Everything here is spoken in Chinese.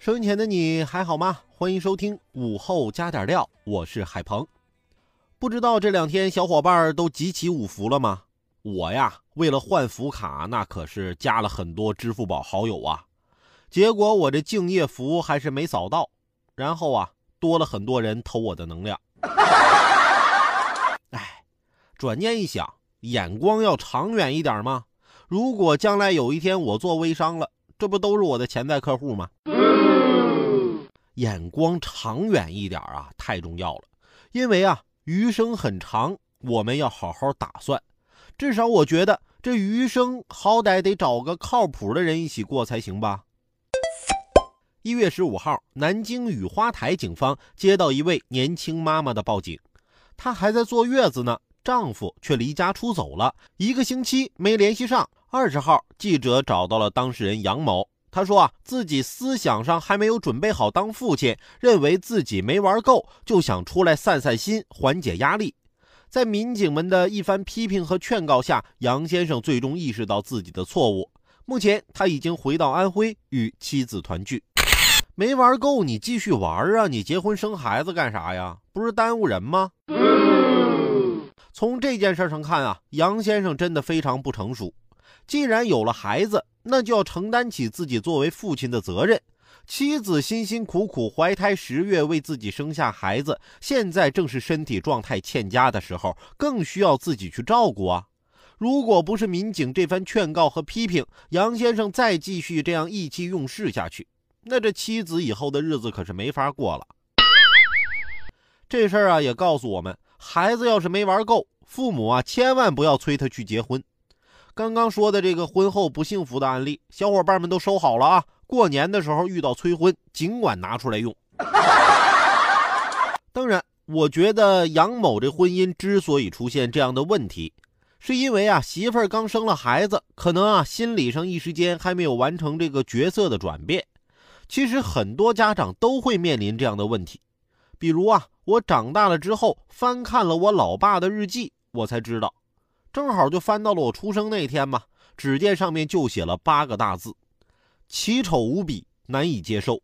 收音前的你还好吗？欢迎收听午后加点料，我是海鹏。不知道这两天小伙伴都集齐五福了吗？我呀，为了换福卡，那可是加了很多支付宝好友啊。结果我这敬业福还是没扫到，然后啊，多了很多人偷我的能量。哎，转念一想，眼光要长远一点嘛。如果将来有一天我做微商了，这不都是我的潜在客户吗？眼光长远一点啊，太重要了。因为啊，余生很长，我们要好好打算。至少我觉得这余生好歹得找个靠谱的人一起过才行吧。一月十五号，南京雨花台警方接到一位年轻妈妈的报警，她还在坐月子呢，丈夫却离家出走了一个星期没联系上。二十号，记者找到了当事人杨某。他说啊，自己思想上还没有准备好当父亲，认为自己没玩够，就想出来散散心，缓解压力。在民警们的一番批评和劝告下，杨先生最终意识到自己的错误。目前他已经回到安徽与妻子团聚。没玩够，你继续玩啊！你结婚生孩子干啥呀？不是耽误人吗？从这件事上看啊，杨先生真的非常不成熟。既然有了孩子，那就要承担起自己作为父亲的责任。妻子辛辛苦苦怀胎十月为自己生下孩子，现在正是身体状态欠佳的时候，更需要自己去照顾啊！如果不是民警这番劝告和批评，杨先生再继续这样意气用事下去，那这妻子以后的日子可是没法过了。这事儿啊，也告诉我们，孩子要是没玩够，父母啊，千万不要催他去结婚。刚刚说的这个婚后不幸福的案例，小伙伴们都收好了啊！过年的时候遇到催婚，尽管拿出来用。当然，我觉得杨某这婚姻之所以出现这样的问题，是因为啊媳妇儿刚生了孩子，可能啊心理上一时间还没有完成这个角色的转变。其实很多家长都会面临这样的问题，比如啊我长大了之后翻看了我老爸的日记，我才知道。正好就翻到了我出生那天嘛，只见上面就写了八个大字：奇丑无比，难以接受。